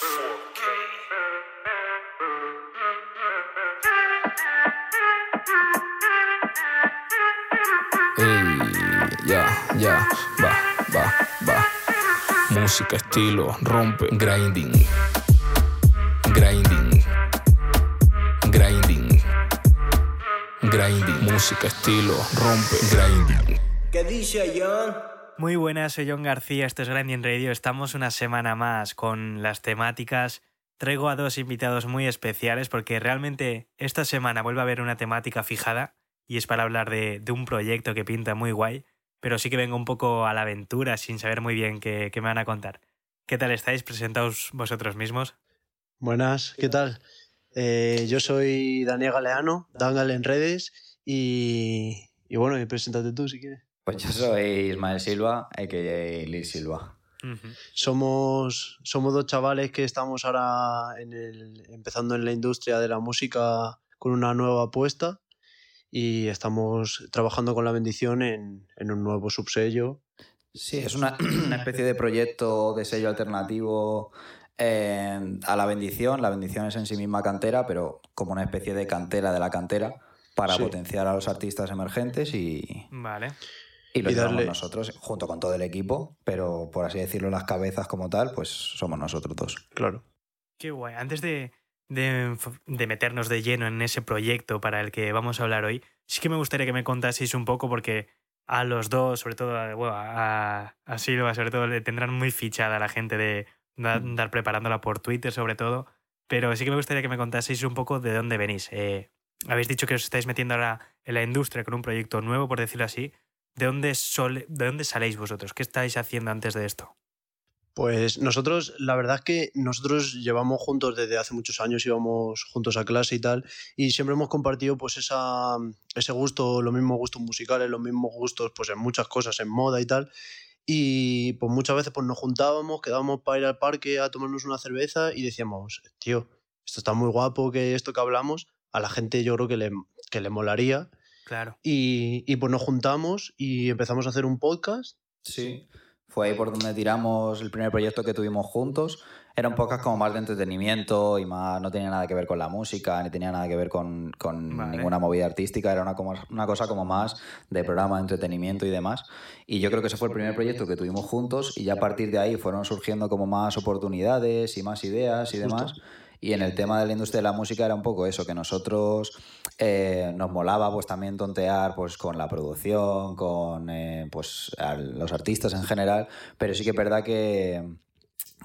Ya, ya, va, va, va. Música, estilo, rompe, grinding. Grinding. Grinding. Grinding. Música, estilo, rompe, grinding. ¿Qué dice John? Muy buenas, soy John García, esto es Grinding Radio. Estamos una semana más con las temáticas. Traigo a dos invitados muy especiales porque realmente esta semana vuelve a haber una temática fijada y es para hablar de, un proyecto que pinta muy guay, pero sí que vengo un poco a la aventura sin saber muy bien qué, me van a contar. ¿Qué tal estáis? Presentaos vosotros mismos. Buenas, ¿qué tal? Eh, yo soy Daniel Galeano, Dangal en redes y, y bueno, preséntate tú si quieres. Pues yo soy Ismael Silva, a.k.a. Lil Silva. Somos, somos dos chavales que estamos ahora en el, empezando en la industria de la música con una nueva apuesta y estamos trabajando con la bendición en, en un nuevo subsello. Sí, es una, una especie de proyecto de sello alternativo eh, a la bendición. La bendición es en sí misma cantera, pero como una especie de cantera de la cantera para Sí. potenciar a los artistas emergentes y, Vale. Y lo Y darle- nosotros junto con todo el equipo, pero por así decirlo, las cabezas como tal, pues somos nosotros dos. Claro. Qué guay. Antes de, de, de meternos de lleno en ese proyecto para el que vamos a hablar hoy, sí que me gustaría que me contaseis un poco porque a los dos, sobre todo a, bueno, a, a Silva, sobre todo, le tendrán muy fichada la gente de da- andar preparándola por Twitter, sobre todo. Pero sí que me gustaría que me contaseis un poco de dónde venís. Eh, habéis dicho que os estáis metiendo ahora en la industria con un proyecto nuevo, por decirlo así. ¿De dónde, sole- ¿De dónde saléis vosotros? ¿Qué estáis haciendo antes de esto? Pues nosotros, la verdad es que nosotros llevamos juntos desde hace muchos años, íbamos juntos a clase y tal, y siempre hemos compartido pues esa, ese gusto, los mismos gustos musicales, los mismos gustos pues en muchas cosas, en moda y tal. Y pues muchas veces pues nos juntábamos, quedábamos para ir al parque a tomarnos una cerveza y decíamos, tío, esto está muy guapo, que esto que hablamos, a la gente yo creo que le, que le molaría. Claro. Y, y pues nos juntamos y empezamos a hacer un podcast. Sí. Fue ahí por donde tiramos el primer proyecto que tuvimos juntos. Era un podcast como más de entretenimiento y más no tenía nada que ver con la música, ni tenía nada que ver con, con Vale. ninguna movida artística. Era una, como- una cosa como más de programa de entretenimiento y demás. Y yo creo que ese fue el primer proyecto que tuvimos juntos y ya a partir de ahí fueron surgiendo como más oportunidades y más ideas y demás. Y en el tema de la industria de la música era un poco eso, que nosotros eh, nos molaba pues también tontear pues con la producción, con eh, pues a los artistas en general, pero sí que es verdad que,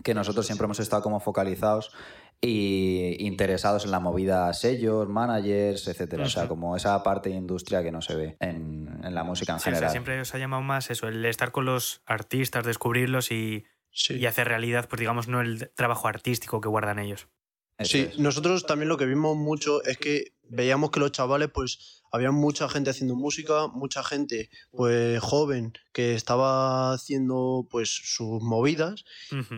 que nosotros siempre hemos estado como focalizados y interesados en la movida sellos, managers, etcétera. O sea, como esa parte de industria que no se ve en, en la música en Sí, o sea, general. siempre os ha llamado más eso, el estar con los artistas, descubrirlos y, Sí. y hacer realidad, pues digamos, no el trabajo artístico que guardan ellos. Eso Sí, es. nosotros también lo que vimos mucho es que veíamos que los chavales, pues había mucha gente haciendo música, mucha gente pues joven que estaba haciendo pues sus movidas,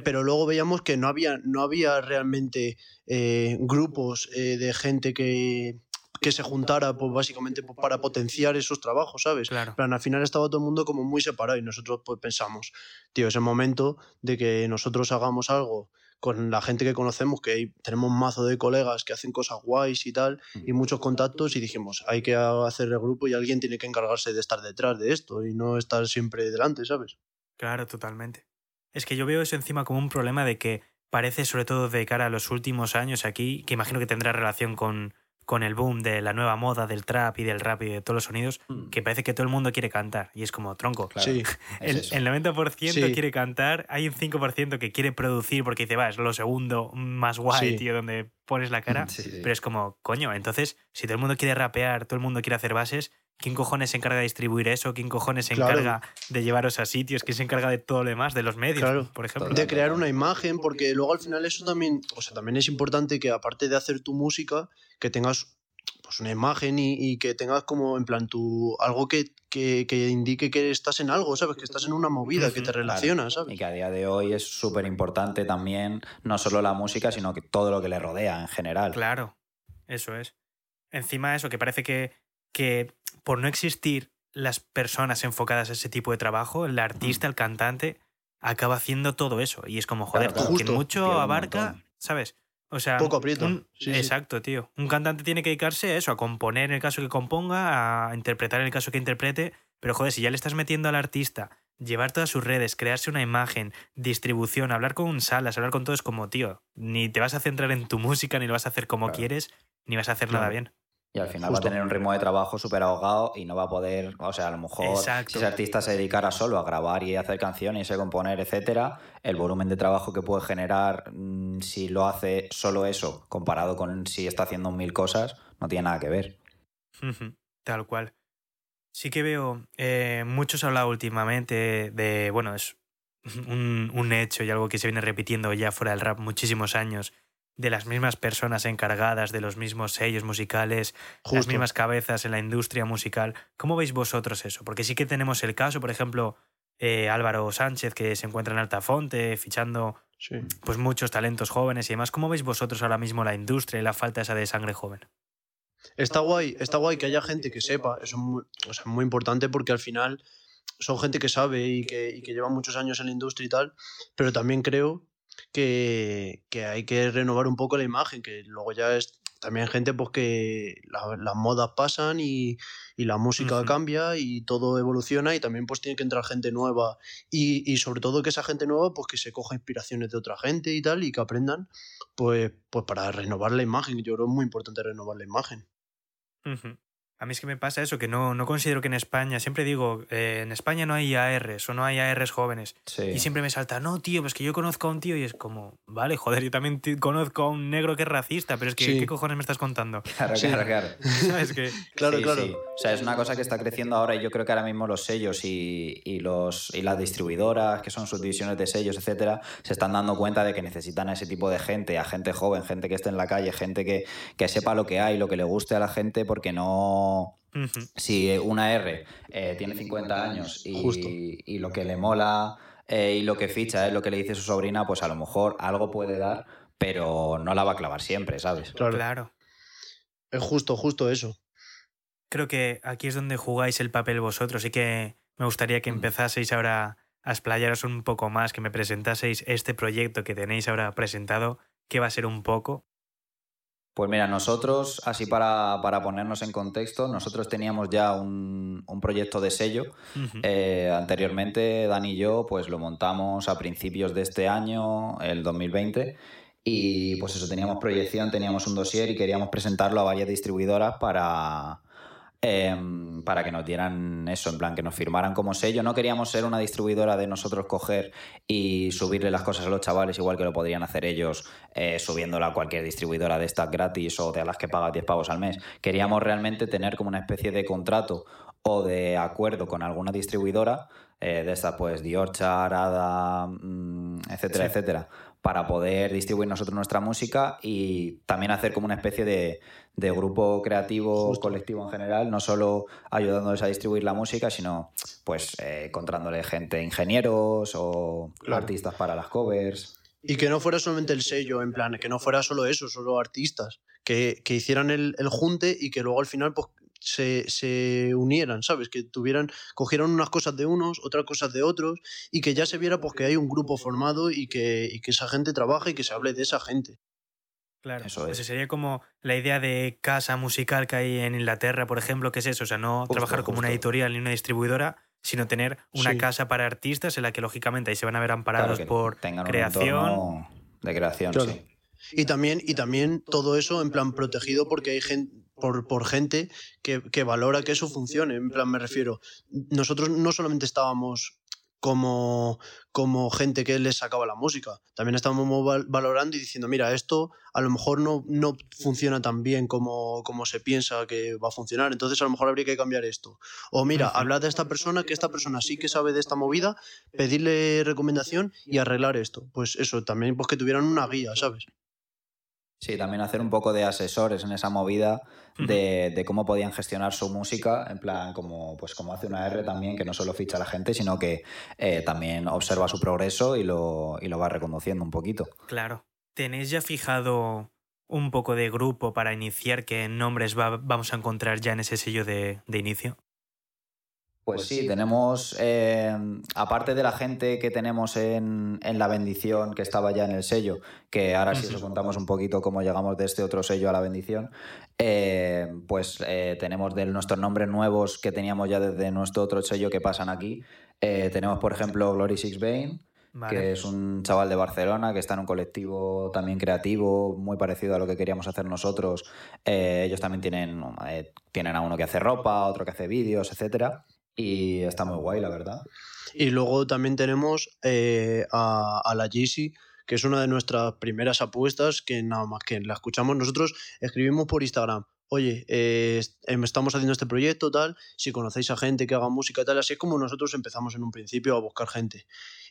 pero luego veíamos que no había, no había realmente eh, grupos eh, de gente que, que se juntara pues básicamente pues, para potenciar esos trabajos, ¿sabes? Claro. Plan, al final estaba todo el mundo como muy separado y nosotros pues pensamos, tío, es el momento de que nosotros hagamos algo con la gente que conocemos, que hay- tenemos un mazo de colegas que hacen cosas guays y tal, y muchos contactos, y dijimos, hay que hacer el grupo y alguien tiene que encargarse de estar detrás de esto y no estar siempre delante, ¿sabes? Claro, totalmente. Es que yo veo eso encima como un problema de que parece, sobre todo de cara a los últimos años aquí, que imagino que tendrá relación con, con el boom de la nueva moda del trap y del rap y de todos los sonidos, Mm. que parece que todo el mundo quiere cantar. Y es como, tronco. Claro. Sí, Es El, eso. el 90% Sí. quiere cantar, hay un 5% que quiere producir porque dice, va, es lo segundo más guay, Sí. tío, donde pones la cara. Sí, sí. Pero es como, coño, entonces, si todo el mundo quiere rapear, todo el mundo quiere hacer bases, ¿quién cojones se encarga de distribuir eso? ¿Quién cojones se Claro. encarga de llevaros a sitios? ¿Quién se encarga de todo lo demás, de los medios, Claro. por ejemplo? De crear una imagen, porque luego al final eso también, o sea, también es importante que aparte de hacer tu música, que tengas pues una imagen y, y que tengas como en plan tu algo que, que, que indique que estás en algo, ¿sabes? Que estás en una movida, que te relacionas, Y ¿sabes? que a día de hoy es súper importante también, no solo la música, sino que todo lo que le rodea en general. Claro, eso es. Encima eso, que parece que, que por no existir las personas enfocadas a ese tipo de trabajo, el artista, el cantante, acaba haciendo todo eso. Y es como, joder, Claro, claro. quien Justo. mucho abarca. ¿sabes? O sea, Poco aprieto. un- Sí, sí. exacto, tío. Un cantante tiene que dedicarse a eso, a componer en el caso que componga, a interpretar en el caso que interprete, pero joder, si ya le estás metiendo al artista, llevar todas sus redes, crearse una imagen, distribución, hablar con salas, hablar con todo es como, tío, ni te vas a centrar en tu música, ni lo vas a hacer como Claro. quieres, ni vas a hacer nada bien. Y al final Justo. va a tener un ritmo de trabajo súper ahogado y no va a poder, o sea, a lo mejor Exacto. si ese artista se dedicara solo a grabar y hacer canciones y a componer, etcétera, el volumen de trabajo que puede generar mm, si lo hace solo eso, comparado con si está haciendo mil cosas, no tiene nada que ver. Tal cual. Sí que veo, eh, muchos han hablado últimamente de, bueno, es un, un hecho y algo que se viene repitiendo ya fuera del rap muchísimos años, de las mismas personas encargadas de los mismos sellos musicales, las Justo. mismas cabezas en la industria musical. ¿Cómo veis vosotros eso? Porque sí que tenemos el caso, por ejemplo, eh, Álvaro Sánchez, que se encuentra en Altafonte, fichando Sí. pues muchos talentos jóvenes y demás. ¿Cómo veis vosotros ahora mismo la industria y la falta esa de sangre joven? Está guay, está guay que haya gente que sepa, eso es muy, o sea, muy importante porque al final son gente que sabe y que, y que lleva muchos años en la industria y tal, pero también creo que, que hay que renovar un poco la imagen, que luego ya es también gente pues que la- las modas pasan y, y la música cambia y todo evoluciona y también pues tiene que entrar gente nueva y, y sobre todo que esa gente nueva pues que se coja inspiraciones de otra gente y tal y que aprendan pues, pues para renovar la imagen, yo creo que es muy importante renovar la imagen. A mí es que me pasa eso, que no, no considero que en España, siempre digo, eh, en España no hay ARs o no hay ARs jóvenes. Sí. Y siempre me salta, no, tío, pues que yo conozco a un tío y es como, vale, joder, yo también conozco a un negro que es racista, pero es que, Sí. ¿qué cojones me estás contando? Claro, Sí. claro, claro. ¿Sabes? Que, Claro, Sí, claro. sí. O sea, es una cosa que está creciendo ahora y yo creo que ahora mismo los sellos y, y los, y las distribuidoras, que son subdivisiones de sellos, etcétera, se están dando cuenta de que necesitan a ese tipo de gente, a gente joven, gente que esté en la calle, gente que, que sepa lo que hay, lo que le guste a la gente, porque no. Si una R eh, tiene 50 años Justo. y, y lo que le mola eh, y lo que ficha es lo que le dice su sobrina, pues a lo mejor algo puede dar, pero no la va a clavar siempre, ¿sabes? Claro. claro. Es justo, justo eso. Creo que aquí es donde jugáis el papel vosotros y que me gustaría que Mm. empezaseis ahora a explayaros un poco más, que me presentaseis este proyecto que tenéis ahora presentado, que va a ser un poco. Pues mira, nosotros, así para, para ponernos en contexto, nosotros teníamos ya un, un proyecto de sello. Eh, anteriormente, Dani y yo, pues lo montamos a principios de este año, el 2020. Y pues eso, teníamos proyección, teníamos un dossier y queríamos presentarlo a varias distribuidoras para, em, para que nos dieran eso, en plan, que nos firmaran como sello. No queríamos ser una distribuidora de nosotros coger y subirle las cosas a los chavales, igual que lo podrían hacer ellos eh, subiéndola a cualquier distribuidora de estas gratis o de las que pagas 10 pavos al mes. Queríamos realmente tener como una especie de contrato o de acuerdo con alguna distribuidora eh, de estas, pues Diorchar, Ada, mm, etcétera, Sí. etcétera, para poder distribuir nosotros nuestra música y también hacer como una especie de, de grupo creativo, Justo. colectivo en general, no solo ayudándoles a distribuir la música, sino pues eh, encontrándole gente, ingenieros o Claro. artistas para las covers. Y que no fuera solamente el sello, en plan, que no fuera solo eso, solo artistas, que, que hicieran el, el junte y que luego al final pues, se, se unieran, ¿sabes? Que tuvieran, cogieran unas cosas de unos, otras cosas de otros, y que ya se viera pues, que hay un grupo formado y que, y que esa gente trabaja y que se hable de esa gente. Claro, Eso es. Esa sería como la idea de casa musical que hay en Inglaterra, por ejemplo, que es eso, o sea, no Justo, trabajar como una editorial ni una distribuidora, sino tener una Sí. casa para artistas en la que lógicamente ahí se van a ver amparados por tengan un creación. de creación, Claro. sí. Y también, y también todo eso en plan protegido porque hay gente, por, por gente que, que valora que eso funcione. En plan, me refiero, nosotros no solamente estábamos como, como gente que les sacaba la música, también estábamos val- valorando y diciendo, mira, esto a lo mejor no, no funciona tan bien como, como se piensa que va a funcionar, entonces a lo mejor habría que cambiar esto. O mira, hablar de esta persona, que esta persona sí que sabe de esta movida, pedirle recomendación y arreglar esto. Pues eso, también pues que tuvieran una guía, ¿sabes? Sí, también hacer un poco de asesores en esa movida de, de cómo podían gestionar su música, en plan, como, pues como hace una R también, que no solo ficha a la gente, sino que eh, también observa su progreso y lo, y lo va reconduciendo un poquito. Claro. ¿Tenéis ya fijado un poco de grupo para iniciar? ¿Qué nombres va- vamos a encontrar ya en ese sello de, de inicio? Pues sí, tenemos, eh, aparte de la gente que tenemos en, en, La Bendición, que estaba ya en el sello, que ahora sí os contamos un poquito cómo llegamos de este otro sello a La Bendición, eh, pues eh, tenemos de nuestros nombres nuevos que teníamos ya desde nuestro otro sello que pasan aquí. tenemos, por ejemplo, Glory Six Bane, que es un chaval de Barcelona que está en un colectivo también creativo, muy parecido a lo que queríamos hacer nosotros. ellos también tienen, tienen a uno que hace ropa, otro que hace vídeos, etcétera. Y está muy guay, la verdad. Y luego también tenemos eh, a, la Yeezy, que es una de nuestras primeras apuestas, que nada más que la escuchamos nosotros, escribimos por Instagram. Oye, eh, em, estamos haciendo este proyecto, tal, si conocéis a gente que haga música, tal, así es como nosotros empezamos en un principio a buscar gente.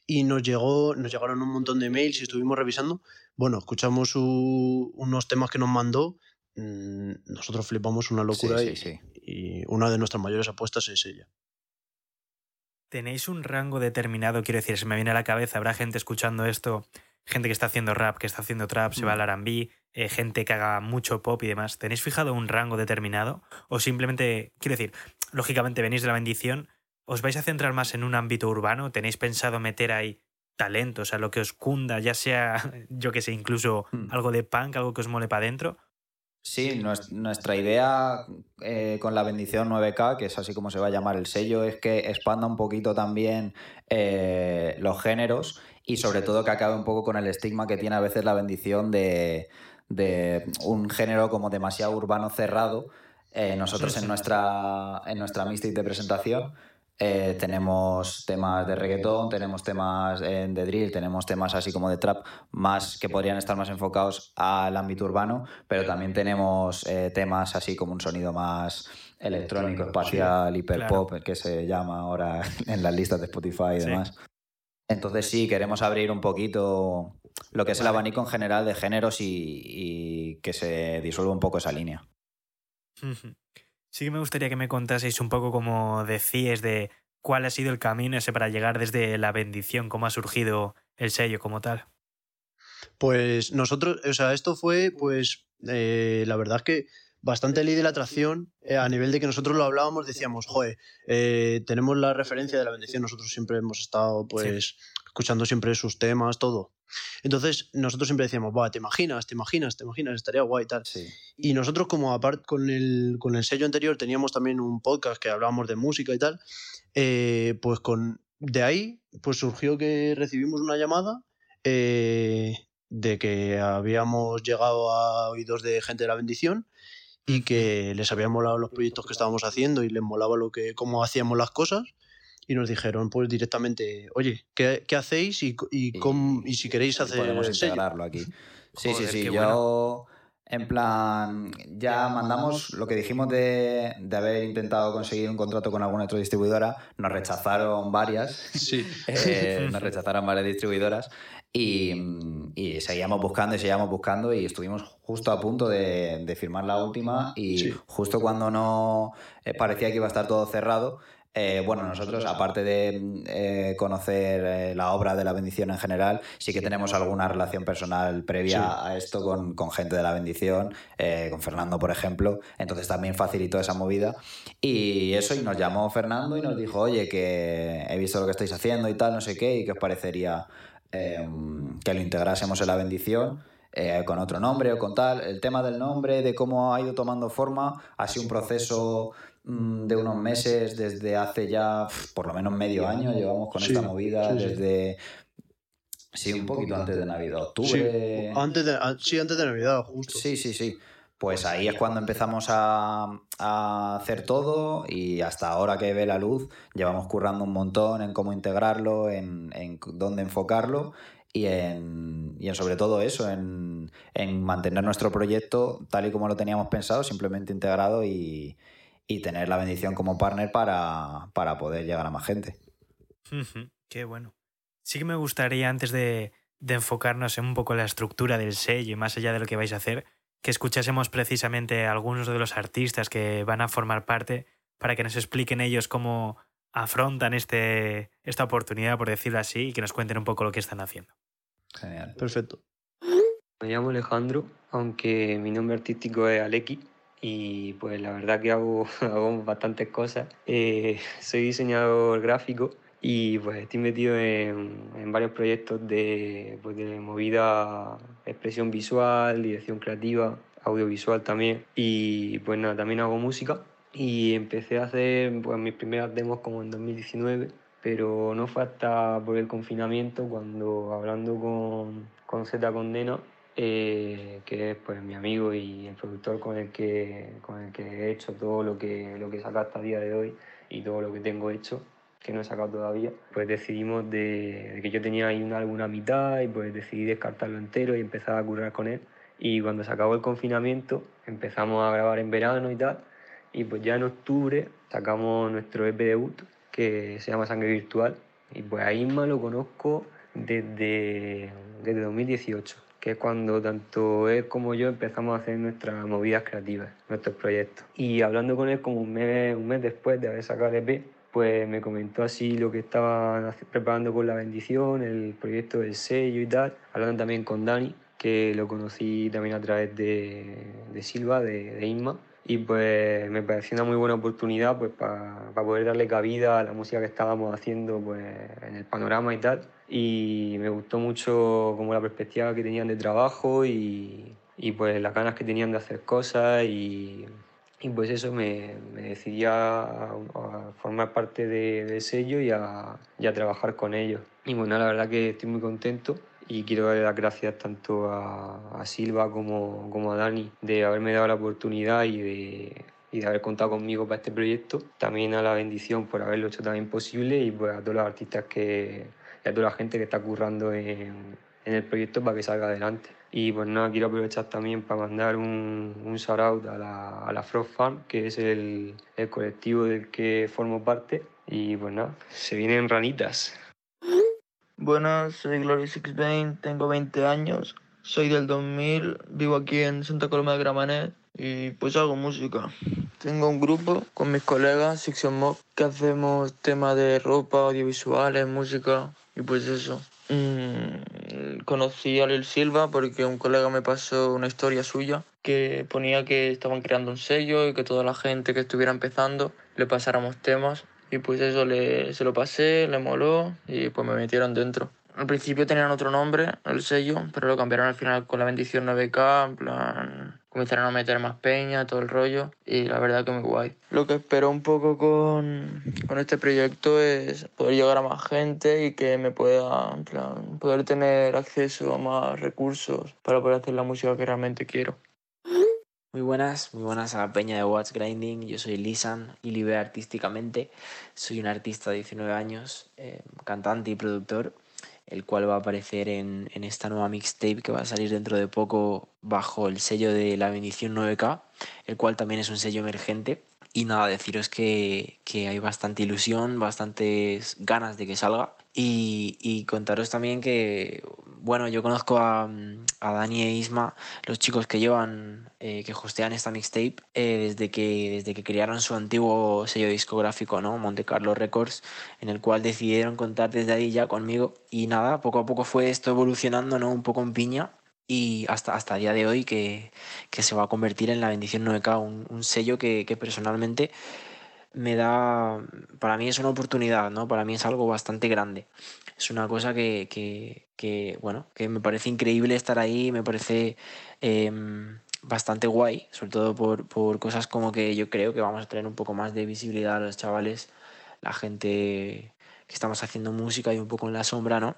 Y nos llegó, nos llegaron un montón de mails y estuvimos revisando. Bueno, escuchamos unos temas que nos mandó, mm, nosotros flipamos una locura y una de nuestras mayores apuestas es ella. ¿Tenéis un rango determinado? Quiero decir, se me viene a la cabeza, habrá gente escuchando esto, gente que está haciendo rap, que está haciendo trap, se va mm. al RB, eh, gente que haga mucho pop y demás. ¿Tenéis fijado un rango determinado? O simplemente, quiero decir, lógicamente venís de la bendición, ¿os vais a centrar más en un ámbito urbano? ¿Tenéis pensado meter ahí talentos, a lo que os cunda, ya sea, yo que sé, incluso mm. algo de punk, algo que os mole para adentro? Sí, nuestra idea eh, con la bendición 9K, que es así como se va a llamar el sello, es que expanda un poquito también eh, los géneros y sobre todo que acabe un poco con el estigma que tiene a veces la bendición de, un género como demasiado urbano cerrado. Eh, nosotros en nuestra, en nuestra Mystic de presentación eh, tenemos temas de reggaetón, tenemos temas de drill, tenemos temas así como de trap, más que podrían estar más enfocados al ámbito urbano, pero también tenemos eh, temas así como un sonido más electrónico, espacial, hiperpop, que se llama ahora en las listas de Spotify y demás. Entonces sí, queremos abrir un poquito lo que es el abanico en general de géneros y, y que se disuelva un poco esa línea. Sí que me gustaría que me contaseis un poco, como decías, de cuál ha sido el camino ese para llegar desde la bendición, cómo ha surgido el sello como tal. Pues nosotros, o sea, esto fue, pues, eh, la verdad es que bastante ley de la atracción, eh, a nivel de que nosotros lo hablábamos, decíamos, joder, eh, tenemos la referencia de la bendición, nosotros siempre hemos estado, pues, escuchando siempre sus temas, todo. Entonces, nosotros siempre decíamos, va, te imaginas, te imaginas, te imaginas, estaría guay y tal. Y nosotros, como aparte con el, con el sello anterior, teníamos también un podcast que hablábamos de música y tal, eh, pues con, de ahí pues surgió que recibimos una llamada eh, de que habíamos llegado a oídos de gente de la bendición y que les habían molado los proyectos que estábamos haciendo y les molaba lo que cómo hacíamos las cosas y nos dijeron pues directamente, oye, ¿qué, qué hacéis y, y, y, si queréis hacer podemos integrarlo aquí. Sí, sí, sí, yo en plan, ya mandamos lo que dijimos de, de, haber intentado conseguir un contrato con alguna otra distribuidora, nos rechazaron varias, sí. eh, nos rechazaron varias distribuidoras y, y, seguíamos buscando y seguíamos buscando y estuvimos justo a punto de, de firmar la última y justo cuando no eh, parecía que iba a estar todo cerrado, eh, bueno, nosotros, aparte de eh, conocer eh, la obra de la bendición en general, sí que tenemos alguna relación personal previa a esto con, con, gente de la bendición, con Fernando, por ejemplo. Entonces también facilitó esa movida. Y eso, y nos llamó Fernando y nos dijo, oye, que he visto lo que estáis haciendo y tal, no sé qué, y que os parecería que lo integrásemos en la bendición. con otro nombre o con tal. El tema del nombre, de cómo ha ido tomando forma, ha sido un proceso de unos meses, desde hace ya por lo menos medio año, llevamos con esta movida desde... Sí, un poquito antes de Navidad, octubre. antes de, sí, antes de Navidad, justo. Sí, sí, sí. Pues ahí es cuando empezamos a, a, hacer todo y hasta ahora que ve la luz llevamos currando un montón en cómo integrarlo, en, en dónde enfocarlo y en, y en sobre todo eso, en, en mantener nuestro proyecto tal y como lo teníamos pensado, simplemente integrado y, y tener la bendición como partner para, para poder llegar a más gente. Qué bueno. Sí que me gustaría, antes de, de enfocarnos en un poco la estructura del sello y más allá de lo que vais a hacer, que escuchásemos precisamente a algunos de los artistas que van a formar parte para que nos expliquen ellos cómo afrontan este, esta oportunidad, por decirlo así, y que nos cuenten un poco lo que están haciendo. Genial. Perfecto. Me llamo Alejandro, aunque mi nombre artístico es Aleki. Y pues la verdad que hago, hago bastantes cosas. Eh, soy diseñador gráfico y pues estoy metido en, en varios proyectos de, pues, de movida, expresión visual, dirección creativa, audiovisual también y pues nada, también hago música y empecé a hacer pues, mis primeras demos como en 2019 pero no fue hasta por el confinamiento cuando hablando con, con Z Condena eh, que es pues mi amigo y el productor con el que con el que he hecho todo lo que lo que he sacado hasta el día de hoy y todo lo que tengo hecho que no he sacado todavía pues decidimos de, que yo tenía ahí un álbum a mitad y pues decidí descartarlo entero y empezar a currar con él. Y cuando se acabó el confinamiento empezamos a grabar en verano y tal y pues ya en octubre sacamos nuestro EP debut que se llama Sangre Virtual. Y pues a Isma lo conozco desde, desde 2018 que es cuando tanto él como yo empezamos a hacer nuestras movidas creativas, nuestros proyectos. Y hablando con él como un mes, un mes después de haber sacado el EP, pues me comentó así lo que estaban preparando con la bendición, el proyecto del sello y tal, hablando también con Dani, que lo conocí también a través de, de Silva, de, de Isma, y pues me pareció una muy buena oportunidad pues para poder darle cabida a la música que estábamos haciendo pues en el panorama y tal y me gustó mucho como la perspectiva que tenían de trabajo y, y pues las ganas que tenían de hacer cosas y, y pues eso me, me decidí a, a, formar parte de, del sello y a, y a trabajar con ellos y bueno la verdad que estoy muy contento y quiero darle las gracias tanto a, a Silva como, como, a Dani de haberme dado la oportunidad y de, y de haber contado conmigo para este proyecto. También a la bendición por haberlo hecho también posible y pues a todos los artistas que, y a toda la gente que está currando en, en el proyecto para que salga adelante. Y pues nada, quiero aprovechar también para mandar un, un shout out a la, a la Frog Farm, que es el, el colectivo del que formo parte. Y pues nada, se vienen ranitas. Buenas, soy Glory Sixbane, tengo 20 años, soy del 2000, vivo aquí en Santa Coloma de Gramanet y pues hago música. Tengo un grupo con mis colegas, Section Mob, que hacemos temas de ropa, audiovisuales, música y pues eso. Mm, conocí a Lil Silva porque un colega me pasó una historia suya que ponía que estaban creando un sello y que toda la gente que estuviera empezando le pasáramos temas y pues eso le, se lo pasé, le moló y pues me metieron dentro. Al principio tenían otro nombre, el sello, pero lo cambiaron al final con la bendición 9K, en plan, comenzaron a meter más peña, todo el rollo, y la verdad que muy guay. Lo que espero un poco con, con este proyecto es poder llegar a más gente y que me pueda, en plan, poder tener acceso a más recursos para poder hacer la música que realmente quiero. Muy buenas, muy buenas a la peña de Watch Grinding. Yo soy Lisan y libre artísticamente. Soy un artista de 19 años, eh, cantante y productor, el cual va a aparecer en, en, esta nueva mixtape que va a salir dentro de poco bajo el sello de La Bendición 9K, el cual también es un sello emergente. Y nada, deciros que, que hay bastante ilusión, bastantes ganas de que salga. Y, y contaros también que, bueno, yo conozco a, a, Dani e Isma, los chicos que llevan, eh, que hostean esta mixtape, eh, desde, que, desde que crearon su antiguo sello discográfico, ¿no? Monte Carlo Records, en el cual decidieron contar desde ahí ya conmigo. Y nada, poco a poco fue esto evolucionando, ¿no? Un poco en piña. Y hasta, hasta el día de hoy que, que se va a convertir en la bendición 9K, un, sello que, que personalmente me da, para mí es una oportunidad, ¿no? Para mí es algo bastante grande. Es una cosa que, que, bueno, que me parece increíble estar ahí, me parece eh, bastante guay, sobre todo por, por cosas como que yo creo que vamos a traer un poco más de visibilidad a los chavales, la gente que estamos haciendo música y un poco en la sombra, ¿no?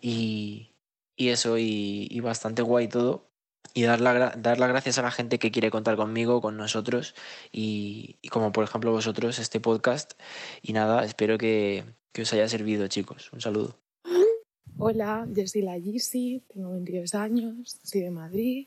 Y, y eso, y, y bastante guay todo y dar, la, dar las gracias a la gente que quiere contar conmigo, con nosotros y, y, como por ejemplo vosotros, este podcast. Y nada, espero que, que os haya servido, chicos. Un saludo. Hola, yo soy la Gisi, tengo 22 años, soy de Madrid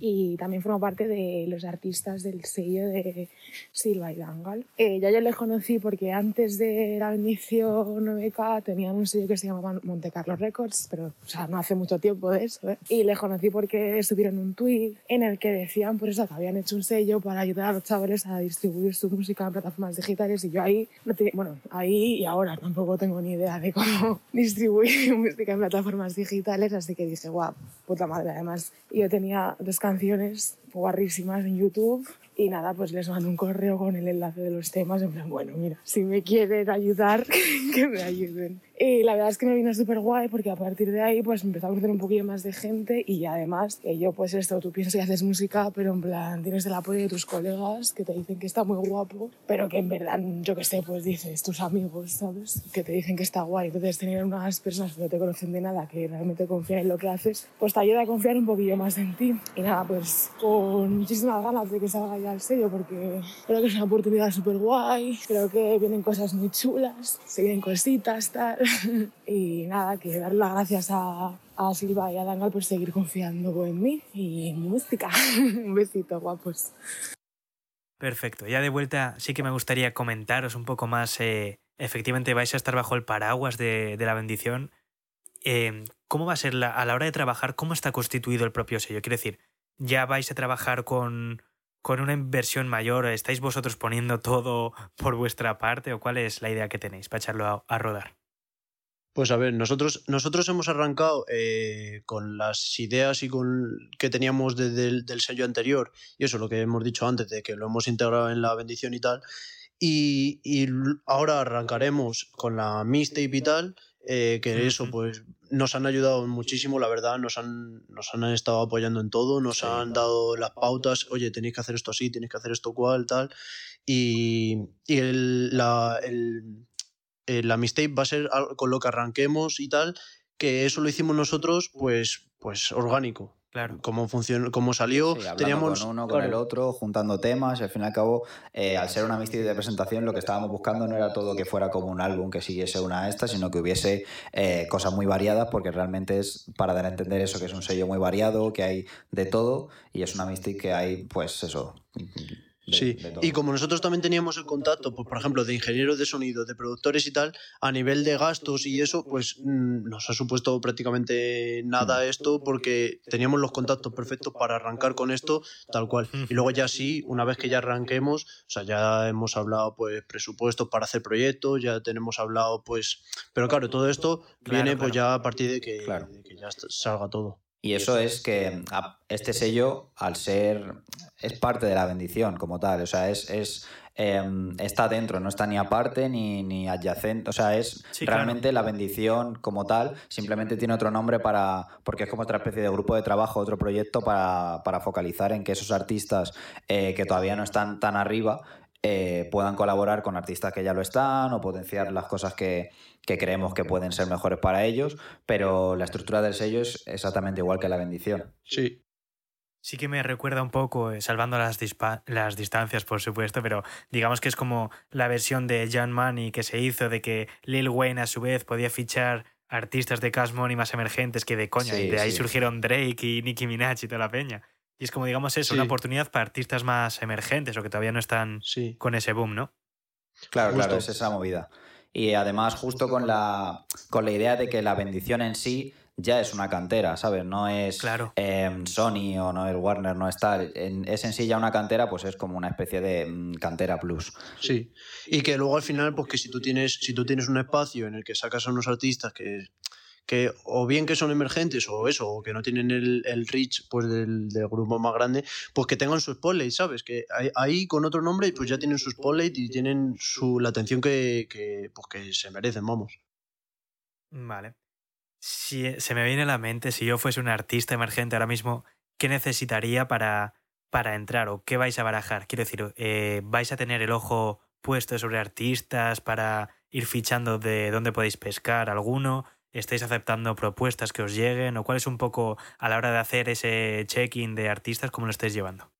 y también formo parte de los artistas del sello de Silva y Dangal. Eh, ya yo les conocí porque antes de la bendición 9K tenían un sello que se llamaba Monte Carlo Records, pero o sea, no hace mucho tiempo de eso. ¿eh? Y les conocí porque subieron un tweet en el que decían por eso que habían hecho un sello para ayudar a los chavales a distribuir su música en plataformas digitales y yo ahí, bueno, ahí y ahora tampoco tengo ni idea de cómo distribuir música en plataformas digitales, así que dije, guau, puta madre. Además, yo tenía dos canciones guarrísimas en YouTube y nada, pues les mando un correo con el enlace de los temas, en plan, bueno, mira, si me quieren ayudar, que me ayuden. Y la verdad es que me vino súper guay porque a partir de ahí pues empezó a conocer un poquillo más de gente y además que yo pues esto, tú piensas que haces música, pero en plan tienes el apoyo de tus colegas que te dicen que está muy guapo, pero que en verdad, yo qué sé, pues dices tus amigos, ¿sabes? Que te dicen que está guay. Entonces tener unas personas que no te conocen de nada, que realmente confían en lo que haces, pues te ayuda a confiar un poquillo más en ti. Y nada, pues con muchísimas ganas de que salga ya el sello porque creo que es una oportunidad súper guay, creo que vienen cosas muy chulas, se vienen cositas, tal. y nada, que dar las gracias a, a Silva y a Dangal por seguir confiando en mí y en mi música. un besito, guapos. Perfecto. Ya de vuelta, sí que me gustaría comentaros un poco más. Eh, efectivamente, vais a estar bajo el paraguas de, de la bendición. Eh, ¿Cómo va a ser la, a la hora de trabajar? ¿Cómo está constituido el propio sello? Quiero decir, ¿ya vais a trabajar con, con una inversión mayor? ¿Estáis vosotros poniendo todo por vuestra parte? ¿O cuál es la idea que tenéis para echarlo a, rodar? Pues a ver, nosotros, nosotros hemos arrancado eh, con las ideas y con que teníamos desde el del sello anterior, y eso lo que hemos dicho antes, de que lo hemos integrado en la bendición y tal. Y, y ahora arrancaremos con la mixtape y tal, eh, que eso pues nos han ayudado muchísimo, la verdad, nos han, nos han estado apoyando en todo, nos Sí. han dado las pautas, oye, tenéis que hacer esto así, tenéis que hacer esto cual, tal. Y, y el, la, el, la mixtape va a ser con lo que arranquemos y tal, que eso lo hicimos nosotros, pues, pues orgánico. Claro. Cómo funcionó, cómo salió, Sí, hablando teníamos con uno, con el otro, juntando temas y al fin y al cabo, eh, al ser una mixtape de presentación, lo que estábamos buscando no era todo que fuera como un álbum que siguiese una a esta, sino que hubiese eh, cosas muy variadas, porque realmente es para dar a entender eso, que es un sello muy variado, que hay de todo y es una mixtape que hay, pues eso. De- Sí, de y como nosotros también teníamos el contacto, pues, por ejemplo, de ingenieros de sonido, de productores y tal, a nivel de gastos y eso, pues mm, nos ha supuesto prácticamente nada esto porque teníamos los contactos perfectos para arrancar con esto tal cual. Y luego ya sí, una vez que ya arranquemos, o sea, ya hemos hablado pues presupuestos para hacer proyectos, ya tenemos hablado pues... Pero claro, todo esto Claro, viene pues ya a partir de que, Claro. de que ya salga todo. Y eso es que este sello, al ser, es parte de la bendición como tal, o sea, es, es em, está dentro, no está ni aparte ni, ni adyacente, o sea, es Sí, claro. realmente la bendición como tal, simplemente tiene otro nombre para, porque es como otra especie de grupo de trabajo, otro proyecto para, para focalizar en que esos artistas eh, que todavía no están tan arriba eh, puedan colaborar con artistas que ya lo están o potenciar las cosas que, que creemos que pueden ser mejores para ellos, pero la estructura del sello es exactamente igual que la bendición. Sí, Sí que me recuerda un poco, eh, salvando las, dispa- las distancias, por supuesto, pero digamos que es como la versión de John Money que se hizo de que Lil Wayne a su vez podía fichar artistas de Cash Money más emergentes que de coña. Sí, y de ahí sí. surgieron Drake y Nicki Minaj y toda la peña. Y es como, digamos, eso, Sí. una oportunidad para artistas más emergentes o que todavía no están sí. con ese boom, ¿no? Claro, Justo. claro, es esa movida. Y además, justo con la, con la idea de que la bendición en sí ya es una cantera, ¿sabes? No es Claro. em, Sony o no es Warner, no es tal. En- es en sí ya una cantera, pues es como una especie de mm, cantera plus. Sí, y que luego al final, pues que si tú tienes, si tú tienes un espacio en el que sacas a unos artistas que, que o bien que son emergentes o eso, o que no tienen el, el reach pues del, del grupo más grande, pues que tengan su spotlight, ¿sabes? Que ahí, ahí con otro nombre pues ya tienen su spotlight y tienen su, la atención que, que, pues que se merecen, vamos. Vale. Si se me viene a la mente, si yo fuese un artista emergente ahora mismo, ¿qué necesitaría para, para entrar o qué vais a barajar? Quiero decir, eh, ¿vais a tener el ojo puesto sobre artistas para ir fichando de dónde podéis pescar alguno? ¿Estáis aceptando propuestas que os lleguen? ¿O cuál es un poco a la hora de hacer ese check-in de artistas, cómo lo estáis llevando?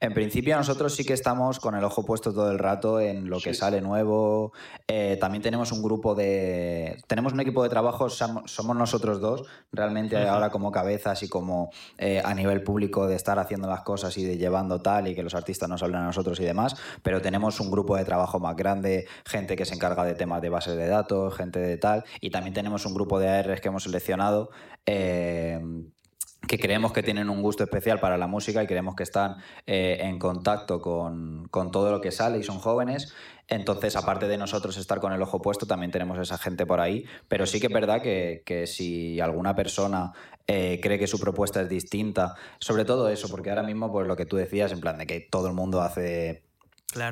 En principio nosotros sí que estamos con el ojo puesto todo el rato en lo que Sí. sale nuevo. Eh, también tenemos un grupo de... Tenemos un equipo de trabajo, som- somos nosotros dos, realmente ahora como cabezas y como eh, a nivel público de estar haciendo las cosas y de llevando tal y que los artistas nos hablen a nosotros y demás, pero tenemos un grupo de trabajo más grande, gente que se encarga de temas de bases de datos, gente de tal, y también tenemos un grupo de ARs que hemos seleccionado. eh, que creemos que tienen un gusto especial para la música y creemos que están eh, en contacto con, con, todo lo que sale y son jóvenes. Entonces, aparte de nosotros estar con el ojo puesto, también tenemos esa gente por ahí. Pero sí que es verdad que, que si alguna persona eh, cree que su propuesta es distinta, sobre todo eso, porque ahora mismo, pues lo que tú decías, en plan de que todo el mundo hace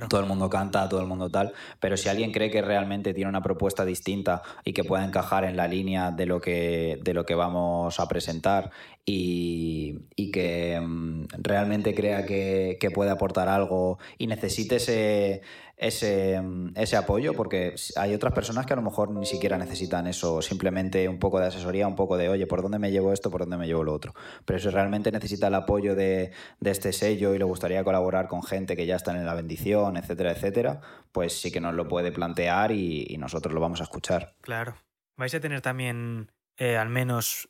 Todo el mundo canta, todo el mundo tal, pero si alguien cree que realmente tiene una propuesta distinta y que pueda encajar en la línea de lo que, de lo que vamos a presentar y, y que mm, realmente crea que, que, puede aportar algo y necesite ese, ese, ese apoyo, porque hay otras personas que a lo mejor ni siquiera necesitan eso, simplemente un poco de asesoría, un poco de, oye, ¿por dónde me llevo esto? ¿Por dónde me llevo lo otro? Pero si realmente necesita el apoyo de, de este sello y le gustaría colaborar con gente que ya está en la bendición, etcétera, etcétera, pues sí que nos lo puede plantear y, y nosotros lo vamos a escuchar. Claro. ¿Vais a tener también eh, al menos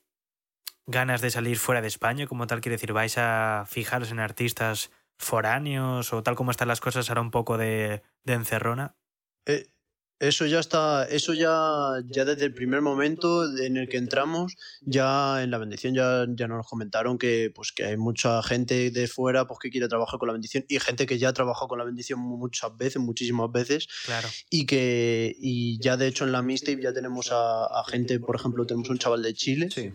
ganas de salir fuera de España? Como tal, quiere decir, ¿vais a fijaros en artistas foráneos o tal como están las cosas ahora un poco de, de encerrona? Eh, eso ya está, eso ya, ya desde el primer momento en el que entramos, ya en la bendición ya, ya nos comentaron que, pues, que hay mucha gente de fuera pues, que quiere trabajar con la bendición y gente que ya ha trabajado con la bendición muchas veces, muchísimas veces. Claro. Y que y ya de hecho en la mixtape ya tenemos a, a gente, por ejemplo, tenemos un chaval de Chile. Sí.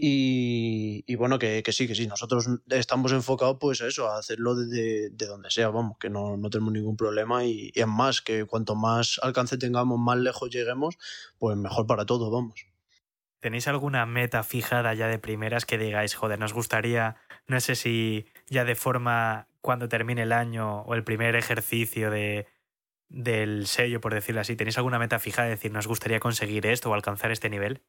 Y, bueno, que, sí, que sí, nosotros estamos enfocados pues a eso, a hacerlo desde de donde sea, vamos, que no, no tenemos ningún problema y, y, es más, que cuanto más alcance tengamos, más lejos lleguemos, pues mejor para todos, vamos. ¿Tenéis alguna meta fijada ya de primeras que digáis, joder, nos gustaría, no sé si ya de forma cuando termine el año o el primer ejercicio de, del sello, por decirlo así, ¿tenéis alguna meta fija de decir, nos gustaría conseguir esto o alcanzar este nivel?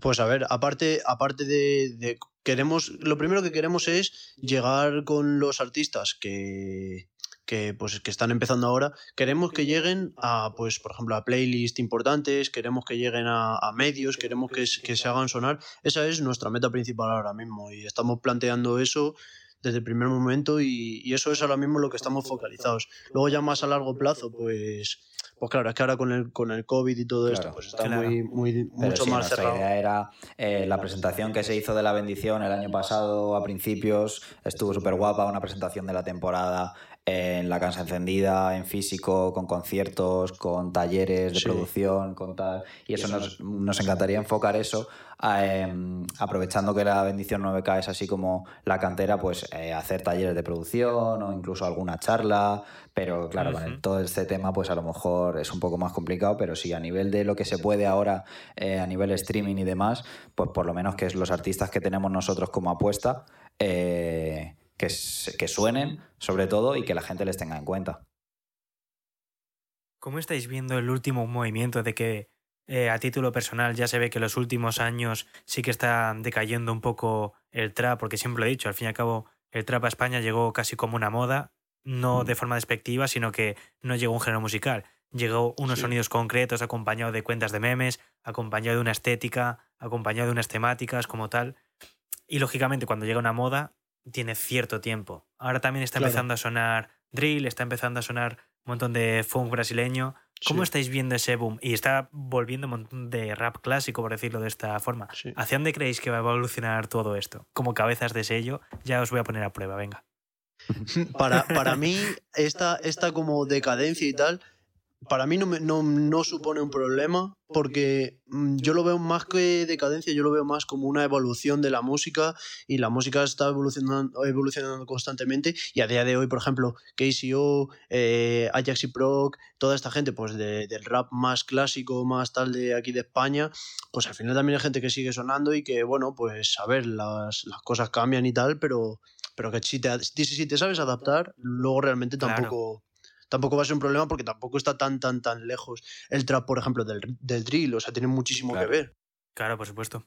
Pues a ver, aparte, aparte de, de, queremos, lo primero que queremos es llegar con los artistas que, que, pues, que están empezando ahora, queremos que lleguen a, pues, por ejemplo, a playlists importantes, queremos que lleguen a, a medios, queremos que, que se hagan sonar. Esa es nuestra meta principal ahora mismo y estamos planteando eso desde el primer momento y, y, eso es ahora mismo lo que estamos focalizados. Luego ya más a largo plazo, pues, pues claro, es que ahora con el, con el COVID y todo Claro, esto, pues está claro. muy, muy, Pero mucho sí, más nuestra cerrado. idea era eh, la presentación que se hizo de la bendición el año pasado a principios, estuvo súper guapa, una presentación de la temporada en la casa encendida, en físico, con conciertos, con talleres de Sí. producción, con tal. Y eso nos, nos encantaría enfocar eso, a, em, aprovechando que la bendición 9K es así como la cantera, pues eh, hacer talleres de producción o incluso alguna charla. Pero claro, con el- todo este tema, pues a lo mejor es un poco más complicado, pero sí, a nivel de lo que se puede ahora, eh, a nivel streaming y demás, pues por lo menos que es los artistas que tenemos nosotros como apuesta, eh, que, suenen sobre todo y que la gente les tenga en cuenta. ¿Cómo estáis viendo el último movimiento de que eh, a título personal ya se ve que los últimos años sí que está decayendo un poco el trap? Porque siempre lo he dicho, al fin y al cabo el trap a España llegó casi como una moda, no de forma despectiva, sino que no llegó un género musical. Llegó unos Sí. sonidos concretos acompañado de cuentas de memes, acompañado de una estética, acompañado de unas temáticas como tal. Y lógicamente cuando llega una moda tiene cierto tiempo. Ahora también está Claro. empezando a sonar drill, está empezando a sonar un montón de funk brasileño. ¿Cómo Sí. estáis viendo ese boom? Y está volviendo un montón de rap clásico, por decirlo de esta forma. Sí. ¿Hacia dónde creéis que va a evolucionar todo esto? Como cabezas de sello, ya os voy a poner a prueba, venga. Para, para mí, esta, esta como decadencia y tal, para mí no, me- no, no supone un problema porque mm, yo lo veo más que decadencia, yo lo veo más como una evolución de la música y la música está evolucionando, evolucionando constantemente y a día de hoy, por ejemplo, KCO, eh, Ajax y Proc, toda esta gente pues de- del rap más clásico, más tal de aquí de España, pues al final también hay gente que sigue sonando y que, bueno, pues a ver, las, las cosas cambian y tal, pero, pero que si te, si, si te sabes adaptar, luego realmente Claro. Tampoco, va a ser un problema porque tampoco está tan, tan, tan lejos el trap, por ejemplo, del, del drill, o sea, tiene muchísimo Claro. que ver. Claro, por supuesto.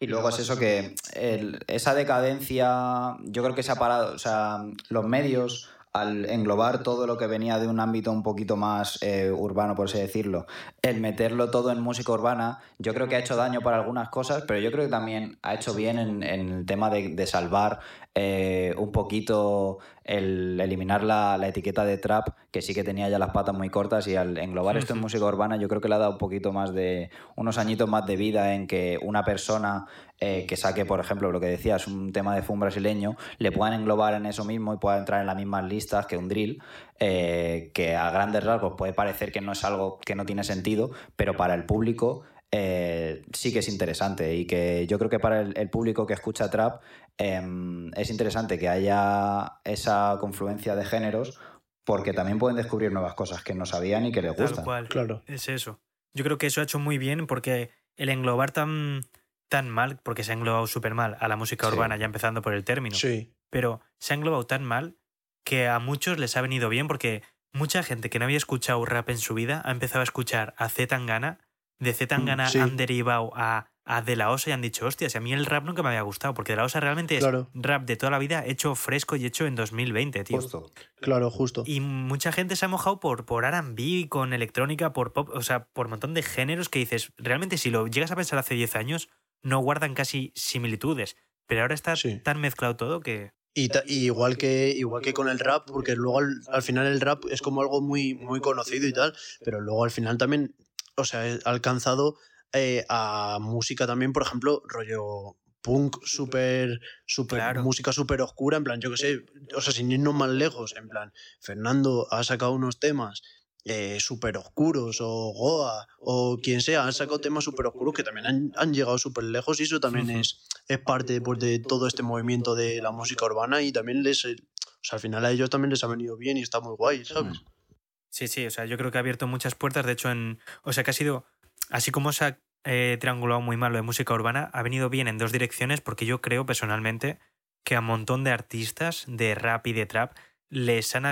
Y luego es eso que el- esa decadencia, yo creo que se ha parado, o sea, los medios al englobar todo lo que venía de un ámbito un poquito más eh, urbano, por así decirlo, el meterlo todo en música urbana, yo creo que ha hecho daño para algunas cosas, pero yo creo que también ha hecho bien en, en el tema de, de salvar eh, un poquito el eliminar la, la etiqueta de trap, que sí que tenía ya las patas muy cortas, y al englobar esto en música urbana, yo creo que le ha dado un poquito más de, unos añitos más de vida en que una persona eh, que saque, por ejemplo, lo que decías, un tema de funk brasileño, le puedan englobar en eso mismo y pueda entrar en las mismas listas que un drill, eh, que a grandes rasgos puede parecer que no es algo que no tiene sentido, pero para el público eh, sí que es interesante y que yo creo que para el, el público que escucha trap em, es interesante que haya esa confluencia de géneros porque también pueden descubrir nuevas cosas que no sabían y que les Tal gustan. cual. Claro. Es eso. Yo creo que eso ha hecho muy bien porque el englobar tan, tan mal, porque se ha englobado súper mal a la música Sí. urbana, ya empezando por el término, Sí. pero se ha englobado tan mal que a muchos les ha venido bien porque mucha gente que no había escuchado rap en su vida ha empezado a escuchar a Z Tangana, de Z Tangana Mm, sí. han derivado a, a De La Osa y han dicho, hostia, si a mí el rap nunca me había gustado, porque De La Osa realmente es Claro. rap de toda la vida hecho fresco y hecho en 2020, tío. Justo. Claro, justo. Y mucha gente se ha mojado por, por RB, con electrónica, por pop, o sea, por un montón de géneros que dices, realmente si lo llegas a pensar hace 10 años, no guardan casi similitudes. Pero ahora está Sí. tan mezclado todo que. Y, ta- y igual que igual que con el rap, porque luego al, al final el rap es como algo muy, muy conocido y tal, pero luego al final también, o sea, ha alcanzado eh, a música también, por ejemplo, rollo punk súper, súper, Claro. música súper oscura, en plan, yo qué sé, o sea, sin irnos más lejos, en plan, Fernando ha sacado unos temas eh, súper oscuros, o Goa, o quien sea, han sacado temas súper oscuros que también han, han llegado súper lejos y eso también es, es parte pues, de todo este movimiento de la música urbana y también les, eh, o sea, al final a ellos también les ha venido bien y está muy guay, ¿sabes? Sí, sí, o sea, yo creo que ha abierto muchas puertas. De hecho, en. O sea, que ha sido. Así como se ha eh, triangulado muy mal lo de música urbana, ha venido bien en dos direcciones, porque yo creo personalmente que a un montón de artistas de rap y de trap les han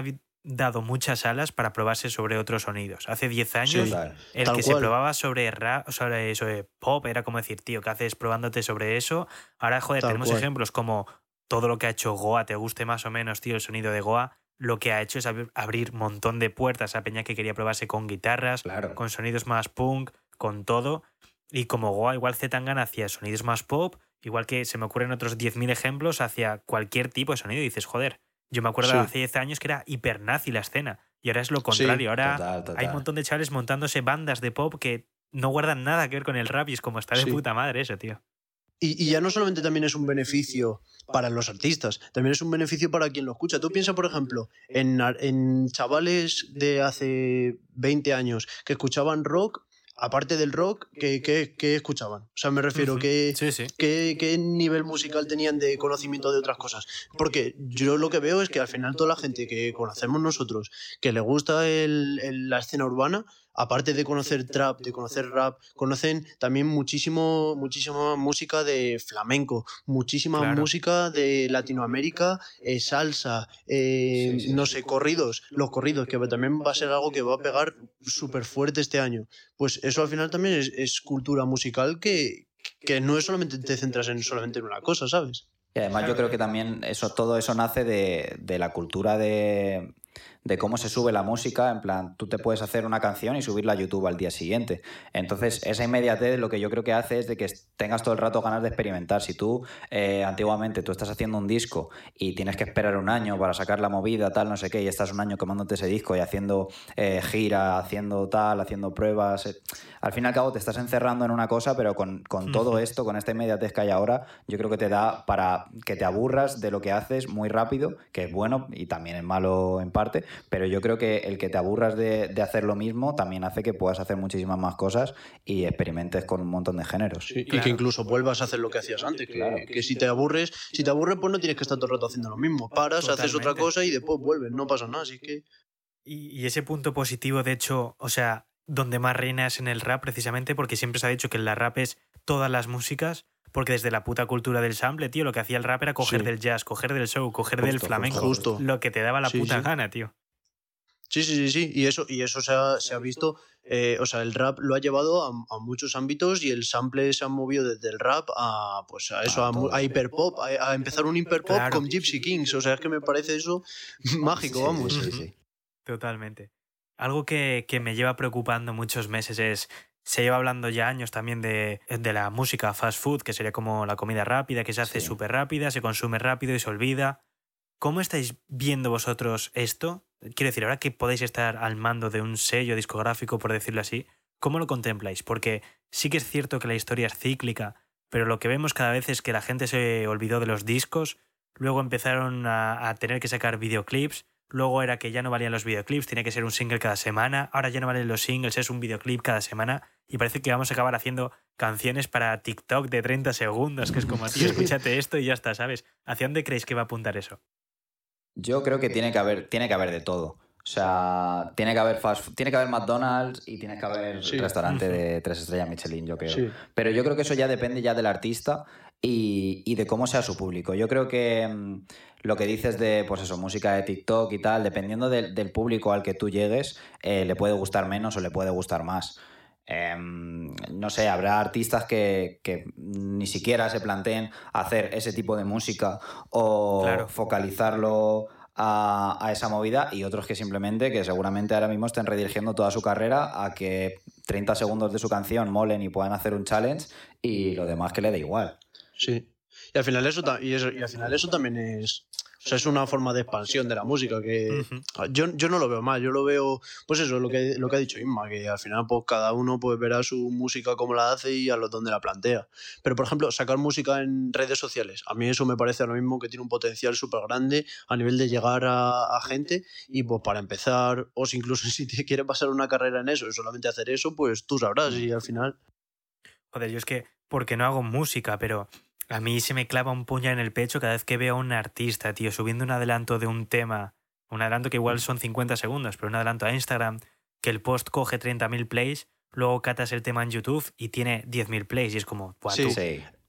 dado muchas alas para probarse sobre otros sonidos. Hace 10 años. El que se probaba sobre rap, sobre, sobre pop, era como decir, tío, ¿qué haces probándote sobre eso? Ahora, joder, Tal tenemos cual. ejemplos como todo lo que ha hecho Goa, te guste más o menos, tío, el sonido de Goa, lo que ha hecho es ab- abrir un montón de puertas a Peña que quería probarse con guitarras, Claro. con sonidos más punk, con todo. Y como Goa, igual Zetangana hacía sonidos más pop, igual que se me ocurren otros 10.000 ejemplos hacia cualquier tipo de sonido. Y dices, joder, yo me acuerdo Sí. hace 10 años que era hipernazi la escena. Y ahora es lo contrario. ahora Total, total. hay un montón de chavales montándose bandas de pop que no guardan nada que ver con el rap y es como está de Sí. puta madre eso, tío. Y, y ya no solamente también es un beneficio para los artistas, también es un beneficio para quien lo escucha. Tú piensas, por ejemplo, en, en chavales de hace 20 años que escuchaban rock, aparte del rock, ¿qué, qué- qué escuchaban? O sea, me refiero. Sí, sí. ¿Qué, qué nivel musical tenían de conocimiento de otras cosas? Porque yo lo que veo es que al final toda la gente que conocemos nosotros, que le gusta el- el- la escena urbana, aparte de conocer trap, de conocer rap, conocen también muchísimo, muchísima música de flamenco, muchísima Claro. música de Latinoamérica, eh, salsa, eh, Sí, sí, no sí. sé, corridos, los corridos, que también va a ser algo que va a pegar súper fuerte este año. Pues eso al final también es, es cultura musical que, que no es solamente te centras en solamente en una cosa, ¿sabes? Y además yo creo que también eso, todo eso nace de, de la cultura de, de cómo se sube la música. En plan, tú te puedes hacer una canción y subirla a YouTube al día siguiente. Entonces, esa inmediatez lo que yo creo que hace es de que tengas todo el rato ganas de experimentar. Si tú, eh, antiguamente, tú estás haciendo un disco y tienes que esperar un año para sacar la movida, tal, no sé qué, y estás un año quemándote ese disco y haciendo eh, gira, haciendo tal, haciendo pruebas. eh, Al fin y al cabo te estás encerrando en una cosa, pero con, con todo esto, con esta inmediatez que hay ahora, yo creo que te da para que te aburras de lo que haces muy rápido, que es bueno y también es malo en parte, pero yo creo que el que te aburras de, de hacer lo mismo también hace que puedas hacer muchísimas más cosas y experimentes con un montón de géneros. Y Claro. que incluso vuelvas a hacer lo que hacías antes. Que, Claro. que si te aburres, si te aburres, pues no tienes que estar todo el rato haciendo lo mismo. Paras, haces otra cosa y después vuelves, no pasa nada. Así que. Y, y ese punto positivo, de hecho, o sea, donde más reina es en el rap, precisamente porque siempre se ha dicho que la rap es todas las músicas, porque desde la puta cultura del sample, tío, lo que hacía el rap era coger Sí. del jazz, coger del show, coger del Justo, flamenco, justo. lo que te daba la Sí, puta sí. gana, tío. Sí, sí, sí, sí. Y eso, y eso se, ha, se ha visto. eh, o sea, el rap lo ha llevado a, a muchos ámbitos y el sample se ha movido desde el rap a pues a eso, A a, hiperpop, a, a empezar un hiperpop Claro. con Gypsy Kings. O sea, es que me parece eso mágico, vamos. sí, sí. Totalmente. Algo que, que me lleva preocupando muchos meses es. Se lleva hablando ya años también de, de la música fast food, que sería como la comida rápida, que se hace Sí. súper rápida, se consume rápido y se olvida. ¿Cómo estáis viendo vosotros esto? Quiero decir, ahora que podéis estar al mando de un sello discográfico, por decirlo así, ¿cómo lo contempláis? Porque sí que es cierto que la historia es cíclica, pero lo que vemos cada vez es que la gente se olvidó de los discos, luego empezaron a, a tener que sacar videoclips, luego era que ya no valían los videoclips, tenía que ser un single cada semana, ahora ya no valen los singles, es un videoclip cada semana y parece que vamos a acabar haciendo canciones para TikTok de 30 segundos, que es como, tío, escúchate esto y ya está, ¿sabes? ¿Hacia dónde creéis que va a apuntar eso? Yo creo que tiene que haber, tiene que haber de todo. O sea, tiene que haber fast food- tiene que haber McDonald's y tiene que haber Sí. restaurante de tres estrellas Michelin, yo creo. Sí. Pero yo creo que eso ya depende ya del artista y, y de cómo sea su público. Yo creo que mm, lo que dices de, pues eso, música de TikTok y tal, dependiendo del- del público al que tú llegues, eh, le puede gustar menos o le puede gustar más. Em, no sé, habrá artistas que, que ni siquiera se planteen hacer ese tipo de música o Claro. focalizarlo a, a esa movida y otros que simplemente, que seguramente ahora mismo estén redirigiendo toda su carrera a que 30 segundos de su canción molen y puedan hacer un challenge y lo demás que le dé igual. Sí. Y al final eso, y eso, y al final eso también es. O sea, es una forma de expansión de la música que Ujú. yo, yo no lo veo mal, yo lo veo, pues eso, lo que, lo que ha dicho Inma, que al final pues cada uno pues verá su música como la hace y a lo donde la plantea. Pero por ejemplo, sacar música en redes sociales, a mí eso me parece ahora mismo que tiene un potencial súper grande a nivel de llegar a, a gente y pues para empezar, o si incluso si te quieres pasar una carrera en eso y solamente hacer eso, pues tú sabrás y al final... Joder, yo es que, porque no hago música, pero a mí se me clava un puñal en el pecho cada vez que veo a un artista, tío, subiendo un adelanto de un tema, un adelanto que igual son 50 segundos, pero un adelanto a Instagram, que el post coge 30.000 plays, luego catas el tema en YouTube y tiene 10.000 plays y es como, "Buah, Sí. tú, Sí.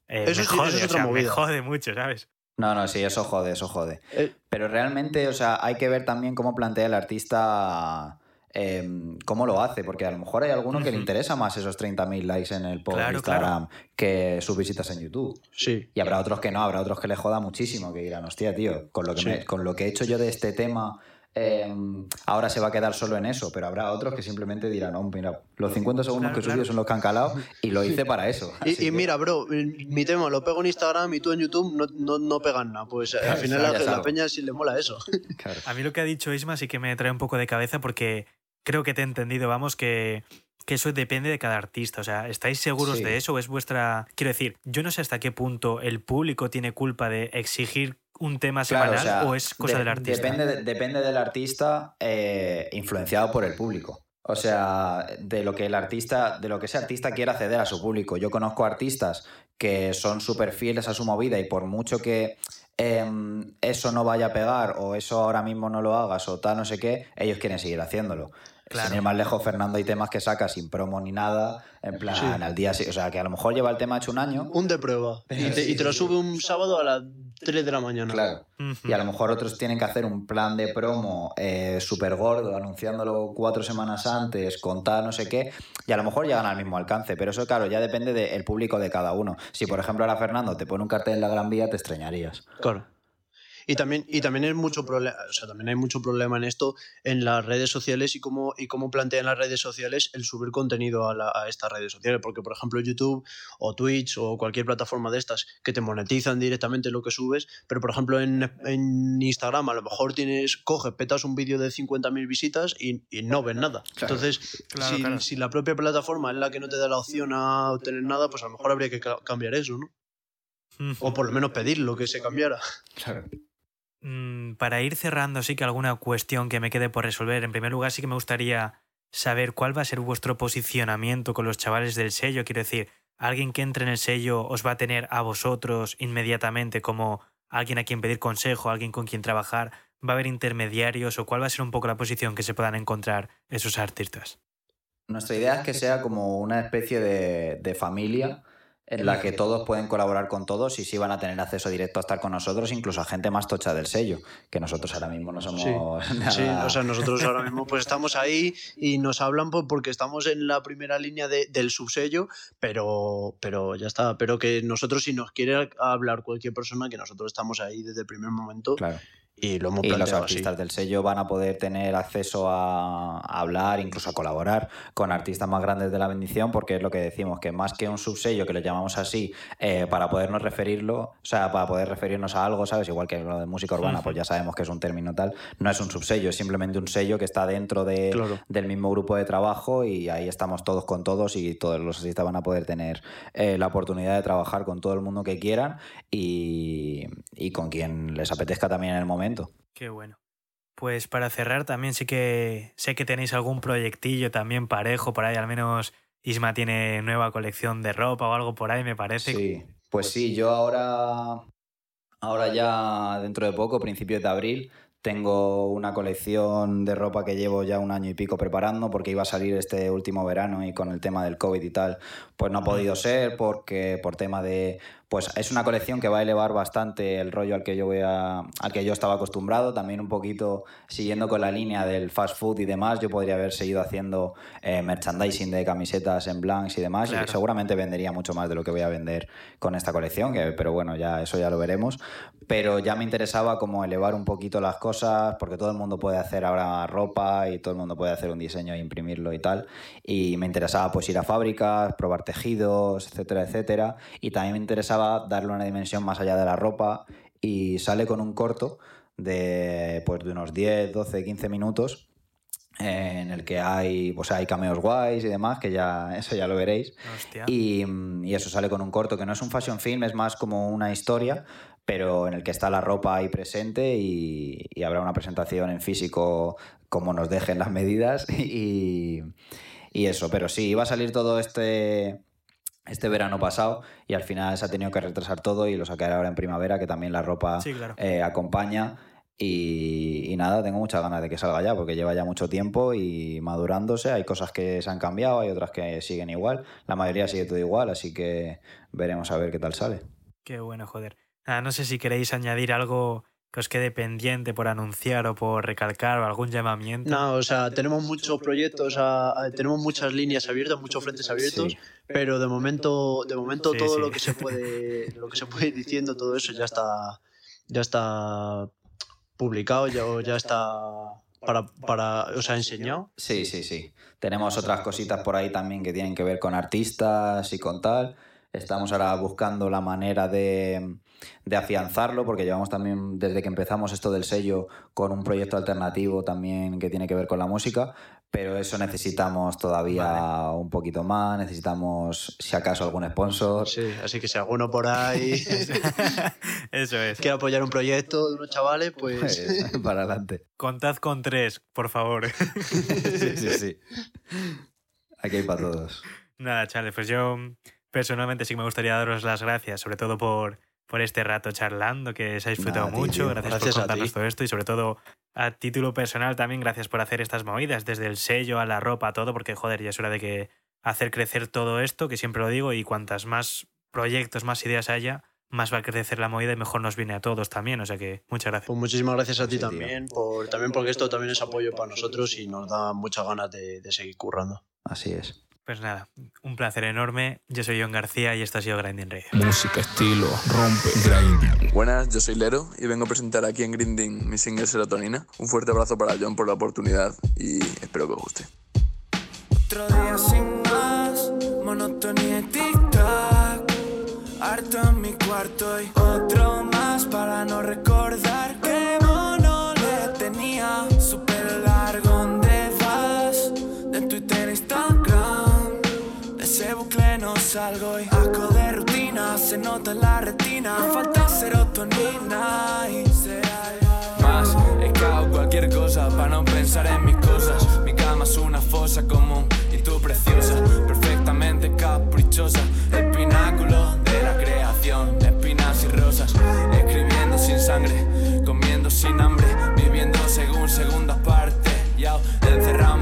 eh, Eso me sí, jode, eso es o sea, me jode mucho, ¿sabes? No, no, sí, eso jode, eso jode. Eh, Pero realmente, o sea, hay que ver también cómo plantea el artista, em, cómo lo hace, porque a lo mejor hay alguno que le interesa más esos 30.000 likes en el post de Claro, Instagram que sus visitas en YouTube. sí. Y habrá otros que no, habrá otros que le joda muchísimo, que dirán, hostia, tío, con lo que, Sí. me- con lo que he hecho yo de este tema, em, ahora se va a quedar solo en eso, pero habrá otros que simplemente dirán, oh, mira, los 50 segundos Claro, que he subido claro. son los que han calado y lo hice para eso. Y, Así y que- mira, bro, mi tema lo pego en Instagram y tú en YouTube no, no, no pegan nada. Pues al final la, la peña sí le mola eso. claro. A mí lo que ha dicho Isma sí que me trae un poco de cabeza porque creo que te he entendido, vamos, que, que eso depende de cada artista. O sea, ¿estáis seguros Sí. de eso o es vuestra... Quiero decir, yo no sé hasta qué punto el público tiene culpa de exigir un tema Claro, semanal o, sea, o es cosa de- del artista. Depende, de- depende del artista eh, influenciado por el público. O sea, de lo que el artista, de lo que ese artista quiera acceder a su público. Yo conozco artistas que son súper fieles a su movida y por mucho que em, eso no vaya a pegar o eso ahora mismo no lo hagas o tal, no sé qué, ellos quieren seguir haciéndolo. Claro. Sin ir más lejos, Fernando, hay temas que saca sin promo ni nada, en plan, Sí. al día, o sea, que a lo mejor lleva el tema hecho un año. Un de prueba. Y te, y te lo sube un sábado a las 3 de la mañana. Claro. Y a lo mejor otros tienen que hacer un plan de promo eh, súper gordo, anunciándolo cuatro semanas antes, con tal, no sé qué, y a lo mejor llegan al mismo alcance. Pero eso, claro, ya depende del público de cada uno. Si, por ejemplo, ahora Fernando te pone un cartel en la Gran Vía, te extrañarías. Claro. Y también, y también es mucho problema, o sea, también hay mucho problema en esto en las redes sociales y cómo, y cómo plantean las redes sociales el subir contenido a, la- a estas redes sociales. Porque, por ejemplo, YouTube o Twitch o cualquier plataforma de estas que te monetizan directamente lo que subes, pero por ejemplo en, en Instagram a lo mejor tienes, coges, petas un vídeo de 50.000 visitas y, y no ves nada. Claro. Entonces, Claro, si, claro. si la propia plataforma es la que no te da la opción a obtener nada, pues a lo mejor habría que ca- cambiar eso, ¿no? O por lo menos pedirlo que se cambiara. Claro. Mm, Para ir cerrando, sí que alguna cuestión que me quede por resolver. En primer lugar, sí que me gustaría saber cuál va a ser vuestro posicionamiento con los chavales del sello. Quiero decir, alguien que entre en el sello os va a tener a vosotros inmediatamente como alguien a quien pedir consejo, alguien con quien trabajar. ¿Va a haber intermediarios o cuál va a ser un poco la posición que se puedan encontrar esos artistas? Nuestra idea es que sea como una especie de, de familia en la que todos pueden colaborar con todos y sí van a tener acceso directo a estar con nosotros, incluso a gente más tocha del sello, que nosotros ahora mismo no somos nada- Sí, o sea, nosotros ahora mismo pues estamos ahí y nos hablan pues, porque estamos en la primera línea de- del subsello, pero, pero ya está. Pero que nosotros si nos quiere hablar cualquier persona, que nosotros estamos ahí desde el primer momento Claro. Y lo hemos Y los así. artistas del sello van a poder tener acceso a, a hablar, incluso a colaborar con artistas más grandes de la bendición, porque es lo que decimos, que más que un subsello, que lo llamamos así, eh, para podernos referirlo, o sea, para poder referirnos a algo, ¿sabes? Igual que lo de música urbana, pues ya sabemos que es un término tal, no es un subsello, es simplemente un sello que está dentro de, Claro. del mismo grupo de trabajo y ahí estamos todos con todos y todos los artistas van a poder tener eh, la oportunidad de trabajar con todo el mundo que quieran y, y con quien les apetezca también en el momento. Qué bueno. Pues para cerrar también sí que sé que tenéis algún proyectillo también parejo por ahí, al menos Isma tiene nueva colección de ropa o algo por ahí, me parece. Sí, pues sí, yo ahora, ahora ya dentro de poco, principios de abril, tengo una colección de ropa que llevo ya un año y pico preparando porque iba a salir este último verano y con el tema del COVID y tal, pues no ha podido ser porque por tema de, pues es una colección que va a elevar bastante el rollo al que yo voy a, al que yo estaba acostumbrado, también un poquito siguiendo con la línea del fast food y demás, yo podría haber seguido haciendo eh, merchandising de camisetas en blancs y demás, Claro. y seguramente vendería mucho más de lo que voy a vender con esta colección, que, pero bueno, ya eso ya lo veremos. Pero ya me interesaba como elevar un poquito las cosas, porque todo el mundo puede hacer ahora ropa y todo el mundo puede hacer un diseño e imprimirlo y tal. Y me interesaba pues ir a fábricas, probar tejidos, etcétera, etcétera. Y también me interesaba darle una dimensión más allá de la ropa y sale con un corto de, pues, de unos 10, 12, 15 minutos eh, en el que hay, pues hay cameos guays y demás, que ya eso ya lo veréis. Y, y eso sale con un corto que no es un fashion film, es más como una historia, pero en el que está la ropa ahí presente y, y habrá una presentación en físico como nos dejen las medidas y, y eso. Pero sí, iba a salir todo este, este verano pasado y al final se ha tenido que retrasar todo y lo sacaré ahora en primavera, que también la ropa Sí, claro. eh, acompaña. Y, y nada, tengo muchas ganas de que salga ya, porque lleva ya mucho tiempo y madurándose. Hay cosas que se han cambiado, hay otras que siguen igual. La mayoría sigue todo igual, así que veremos a ver qué tal sale. Qué bueno, joder. Nada, no sé si queréis añadir algo que os quede pendiente por anunciar o por recalcar o algún llamamiento. No, o sea, tenemos muchos proyectos, a- a- tenemos muchas líneas abiertas, muchos frentes abiertos, Sí. pero de momento, de momento Sí, todo sí. lo que se puede, lo que se puede ir diciendo, todo eso ya está, ya está publicado, ya, ya está para, para, o sea, enseñado. Sí, sí, sí. Tenemos otras cositas por ahí también que tienen que ver con artistas y con tal. Estamos ahora buscando la manera de, de afianzarlo, porque llevamos también, desde que empezamos esto del sello, con un proyecto alternativo también que tiene que ver con la música, pero eso necesitamos todavía un poquito más, necesitamos, si acaso, algún sponsor. Sí, así que si alguno por ahí Eso es. quiere apoyar un proyecto de unos chavales, pues Pues, para adelante. Contad con tres, por favor. Sí, sí, sí. Aquí hay para todos. Nada, chavales, pues yo personalmente sí que me gustaría daros las gracias, sobre todo por, por este rato charlando, que se ha disfrutado Nada, mucho. tío. Gracias, Gracias por contarnos todo esto y sobre todo a título personal también gracias por hacer estas movidas, desde el sello a la ropa, a todo, porque joder, ya es hora de que hacer crecer todo esto, que siempre lo digo, y cuantas más proyectos, más ideas haya, más va a crecer la movida y mejor nos viene a todos también. O sea que muchas gracias. Pues muchísimas gracias a ti Sí, también, por, también porque esto también es apoyo para nosotros y nos da muchas ganas de, de seguir currando. Así es. Pues nada, un placer enorme. Yo soy John García y esto ha sido Grinding Radio. Música, estilo, rompe, grinding. Buenas, yo soy Lero y vengo a presentar aquí en Grinding mi single Serotonina. Un fuerte abrazo para John por la oportunidad y espero que os guste. Otro día sin más, monotonía y tic-tac. Harto en mi cuarto y otro más para no recordar y asco de rutina. Se nota en la retina. Falta serotonina y será más. He cagado cualquier cosa para no pensar en mis cosas. Mi cama es una fosa común y tú preciosa, perfectamente caprichosa. El pináculo de la creación, espinas y rosas. Escribiendo sin sangre, comiendo sin hambre, viviendo según segundas partes. Ya encerrado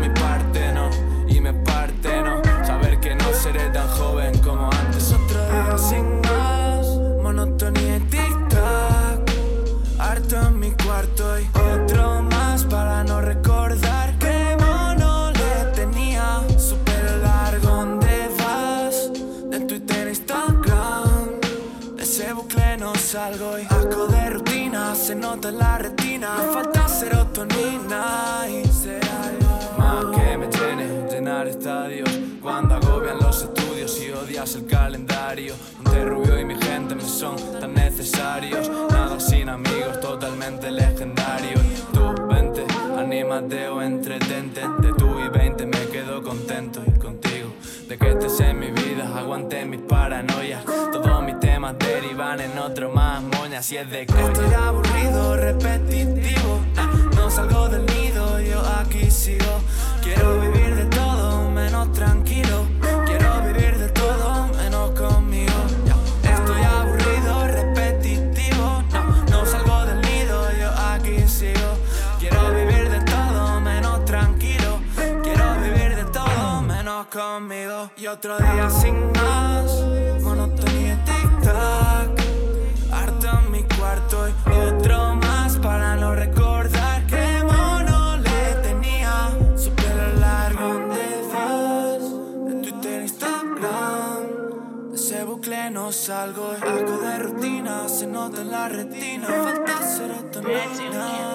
salgo y asco de rutina. Se nota en la retina. Me falta serotonina y será más que me llene llenar estadios. Cuando agobian los estudios y odias el calendario. Monte Rubio y mi gente me son tan necesarios. Nada sin amigos, totalmente legendario. Tú, vente, anímate o entretente. De tú y 20 me quedo contento y. De que estés en mi vida, aguante mis paranoias. Todos mis temas derivan en otro más moñas. Y es de que estoy aburrido, repetitivo. No salgo del nido, yo aquí sigo. Quiero vivir de todo Y otro día sin más. Monotonía y tic-tac. Harto en mi cuarto y otro más para no recordar que mono le tenía. Su pelo largo de faz de Twitter Instagram. De ese bucle no salgo. Algo de rutina se nota en la retina. Falta serotonina